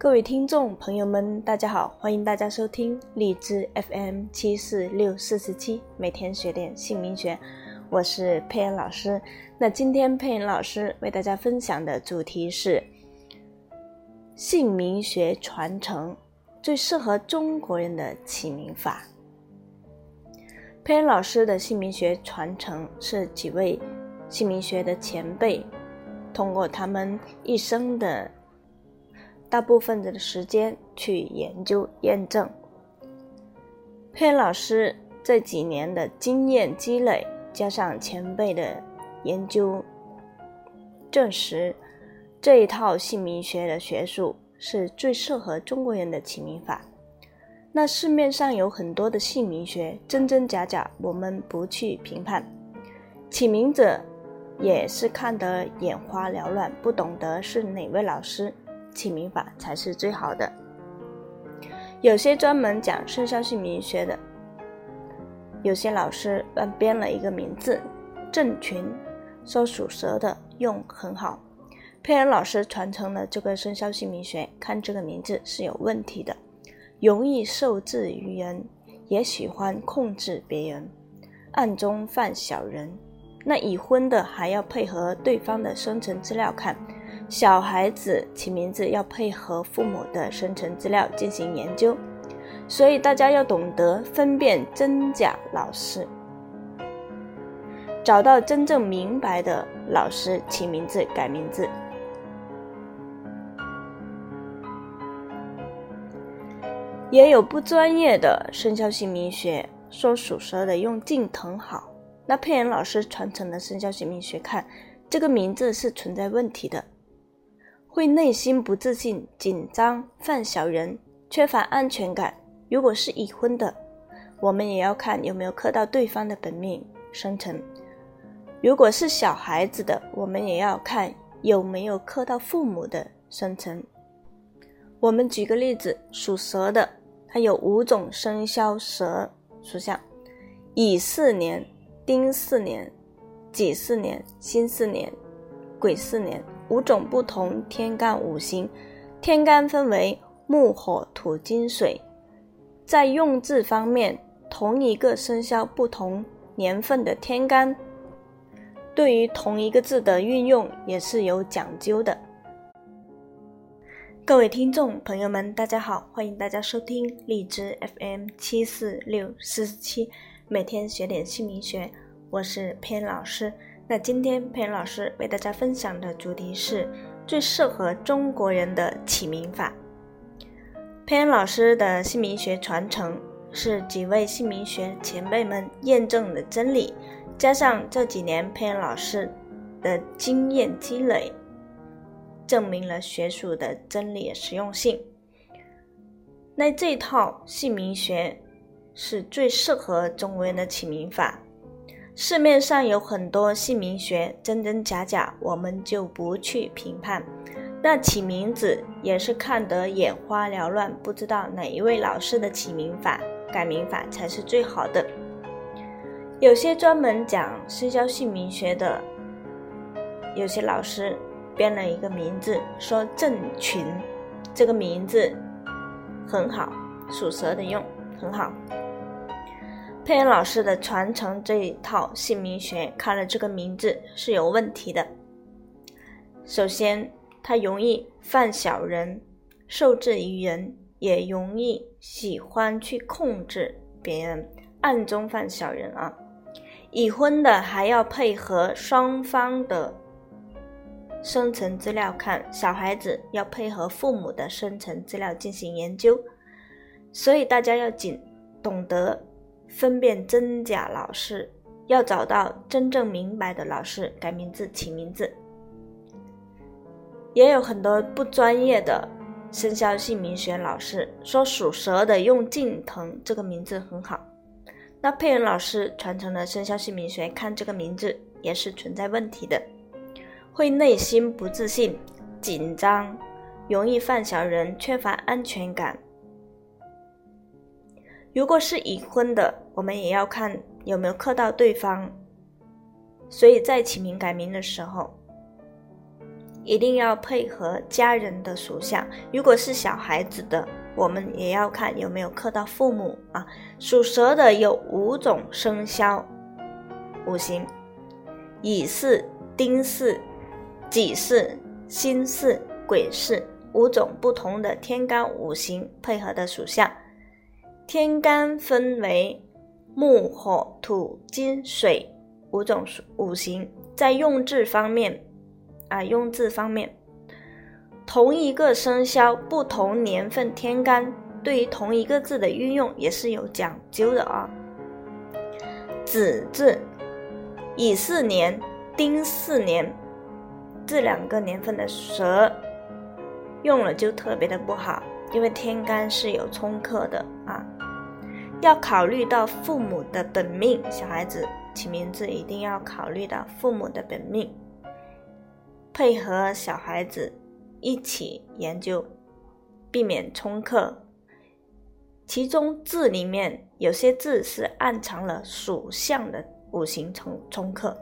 各位听众朋友们，大家好，欢迎大家收听荔枝 FM 七四六四十七，每天学点姓名学，我是佩恩老师。那今天佩恩老师为大家分享的主题是姓名学传承最适合中国人的起名法。佩恩老师的姓名学传承是几位姓名学的前辈。通过他们一生的大部分的时间去研究验证，佩恩老师这几年的经验积累，加上前辈的研究，证实这一套姓名学的学术是最适合中国人的起名法。那市面上有很多的姓名学，真真假假，我们不去评判，起名者。也是看得眼花缭乱，不懂得是哪位老师起名法才是最好的。有些专门讲生肖姓名学的，有些老师乱编了一个名字“郑群”，说属蛇的用很好。佩恩老师传承了这个生肖姓名学，看这个名字是有问题的，容易受制于人，也喜欢控制别人，暗中犯小人。那已婚的还要配合对方的生辰资料看，小孩子起名字要配合父母的生辰资料进行研究，所以大家要懂得分辨真假老师，找到真正明白的老师起名字改名字。也有不专业的生肖姓名学，说属蛇的用近藤好。那佩恩老师传承的生肖姓名学看，这个名字是存在问题的，会内心不自信、紧张、犯小人、缺乏安全感。如果是已婚的，我们也要看有没有刻到对方的本命生辰；如果是小孩子的，我们也要看有没有刻到父母的生辰。我们举个例子，属蛇的，它有五种生肖蛇属相，乙巳年。丁巳年、己巳年、辛巳年、癸巳年五种不同天干五行，天干分为木、火、土、金、水。在用字方面，同一个生肖不同年份的天干，对于同一个字的运用也是有讲究的。各位听众朋友们，大家好，欢迎大家收听荔枝 FM 七四六四十七。每天学点姓名学，我是偏老师。那今天佩恩老师为大家分享的主题是最适合中国人的起名法。佩恩老师的姓名学传承是几位姓名学前辈们验证的真理，加上这几年佩恩老师的经验积累，证明了学术的真理实用性。那这套姓名学。是最适合中国人的起名法。市面上有很多姓名学，真真假假，我们就不去评判。那起名字也是看得眼花缭乱，不知道哪一位老师的起名法、改名法才是最好的。有些专门讲生肖姓名学的，有些老师编了一个名字，说郑群，这个名字很好，属蛇的用很好。佩恩老师的传承这一套姓名学，看了这个名字是有问题的。首先，他容易犯小人，受制于人，也容易喜欢去控制别人，暗中犯小人啊。已婚的还要配合双方的生辰资料看，小孩子要配合父母的生辰资料进行研究，所以大家要谨懂得。分辨真假老师，要找到真正明白的老师改名字起名字。也有很多不专业的生肖姓名学老师说属蛇的用近藤这个名字很好，那佩恩老师传承的生肖姓名学看这个名字也是存在问题的，会内心不自信、紧张，容易犯小人，缺乏安全感。如果是已婚的，我们也要看有没有克到对方。所以在起名改名的时候，一定要配合家人的属相。如果是小孩子的，我们也要看有没有克到父母啊。属蛇的有五种生肖五行：乙巳、丁巳、己巳、辛巳、癸巳，五种不同的天干五行配合的属相。天干分为木、火、土、金、水五种五行，在用字方面啊，用字方面，同一个生肖不同年份天干。对于同一个字的运用也是有讲究的啊。子字，乙巳年、丁巳年这两个年份的蛇用了就特别的不好，因为天干是有冲克的啊。要考虑到父母的本命，小孩子起名字一定要考虑到父母的本命，配合小孩子一起研究，避免冲克。其中字里面有些字是暗藏了属相的五行冲冲克。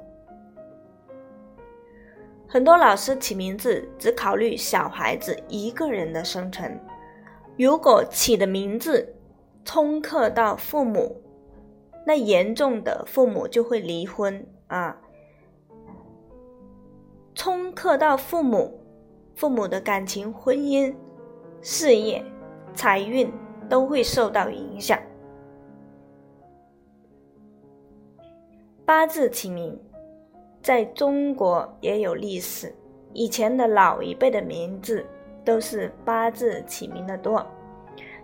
很多老师起名字只考虑小孩子一个人的生辰，如果起的名字冲克到父母，那严重的父母就会离婚啊。冲克到父母，父母的感情、婚姻、事业、财运。都会受到影响。八字起名，在中国也有历史。以前的老一辈的名字都是八字起名的多，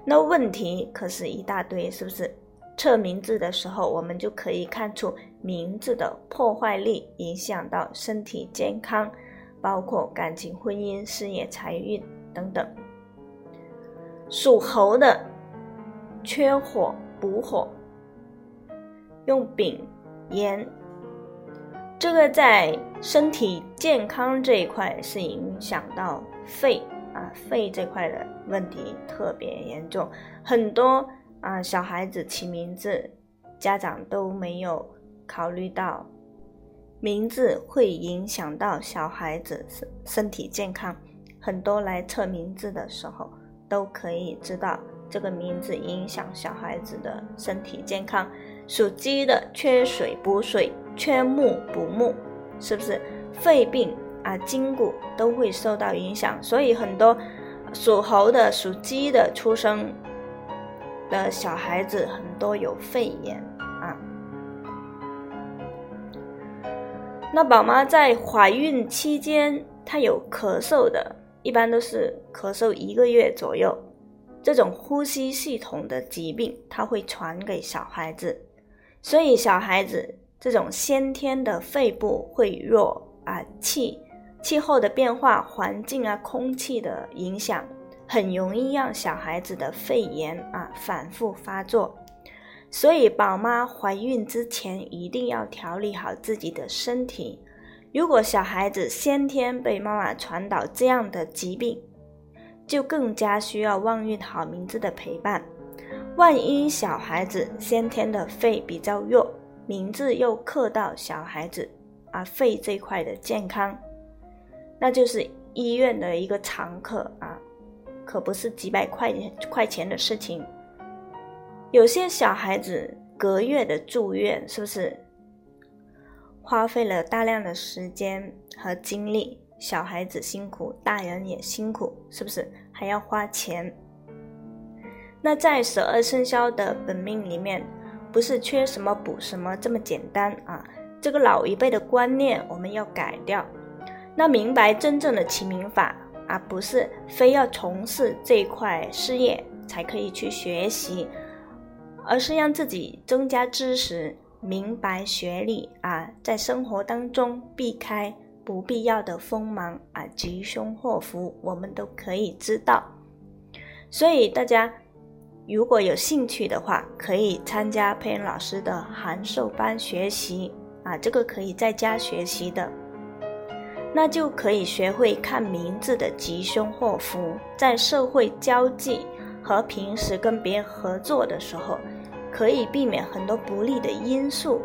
那问题可是一大堆，是不是？测名字的时候，我们就可以看出名字的破坏力，影响到身体健康，包括感情、婚姻、事业、财运等等。属猴的。缺火补火，用丙寅，这个在身体健康这一块是影响到肺啊，肺这块的问题特别严重。很多啊小孩子起名字，家长都没有考虑到名字会影响到小孩子身身体健康。很多来测名字的时候都可以知道。这个名字影响小孩子的身体健康，属鸡的缺水补水，缺木补木，是不是？肺病啊，筋骨都会受到影响，所以很多属猴的、属鸡的出生的小孩子很多有肺炎啊。那宝妈在怀孕期间，她有咳嗽的，一般都是咳嗽一个月左右。这种呼吸系统的疾病，它会传给小孩子，所以小孩子这种先天的肺部会弱啊，气气候的变化、环境啊、空气的影响，很容易让小孩子的肺炎啊反复发作。所以宝妈怀孕之前一定要调理好自己的身体。如果小孩子先天被妈妈传导这样的疾病，就更加需要旺运好名字的陪伴。万一小孩子先天的肺比较弱，名字又克到小孩子啊肺这块的健康，那就是医院的一个常客啊，可不是几百块块钱的事情。有些小孩子隔月的住院，是不是花费了大量的时间和精力？小孩子辛苦，大人也辛苦，是不是还要花钱？那在十二生肖的本命里面，不是缺什么补什么这么简单啊！这个老一辈的观念我们要改掉。那明白真正的起名法啊，不是非要从事这一块事业才可以去学习，而是让自己增加知识、明白学历啊，在生活当中避开。不必要的锋芒啊，吉凶祸福，我们都可以知道。所以大家如果有兴趣的话，可以参加佩恩老师的函授班学习啊，这个可以在家学习的，那就可以学会看名字的吉凶祸福，在社会交际和平时跟别人合作的时候，可以避免很多不利的因素。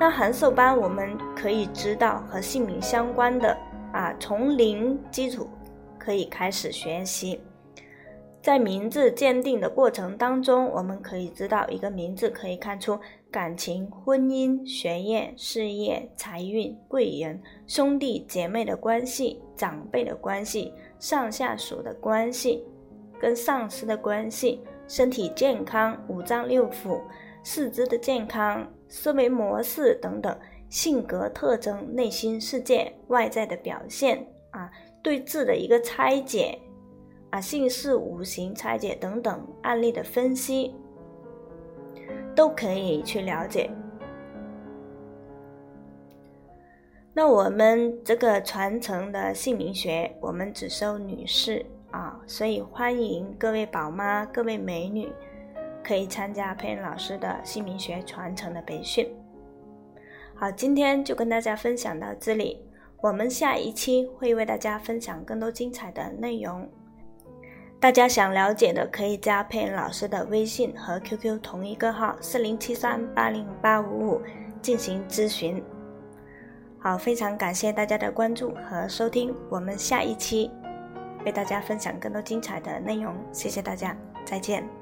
那函授班，我们可以知道和姓名相关的啊，从零基础可以开始学习。在名字鉴定的过程当中，我们可以知道，一个名字可以看出感情、婚姻、学业、事业、财运、贵人、兄弟姐妹的关系、长辈的关系、上下属的关系、跟上司的关系、身体健康、五脏六腑、四肢的健康、思维模式等等，性格特征、内心世界、外在的表现啊，对字的一个拆解。啊，姓氏、五行拆解等等案例的分析，都可以去了解。那我们这个传承的姓名学，我们只收女士啊，所以欢迎各位宝妈、各位美女可以参加佩恩老师的姓名学传承的培训。好，今天就跟大家分享到这里，我们下一期会为大家分享更多精彩的内容。大家想了解的，可以加佩恩老师的微信和 QQ 同一个号四零七三八零八五五进行咨询。好，非常感谢大家的关注和收听，我们下一期为大家分享更多精彩的内容，谢谢大家，再见。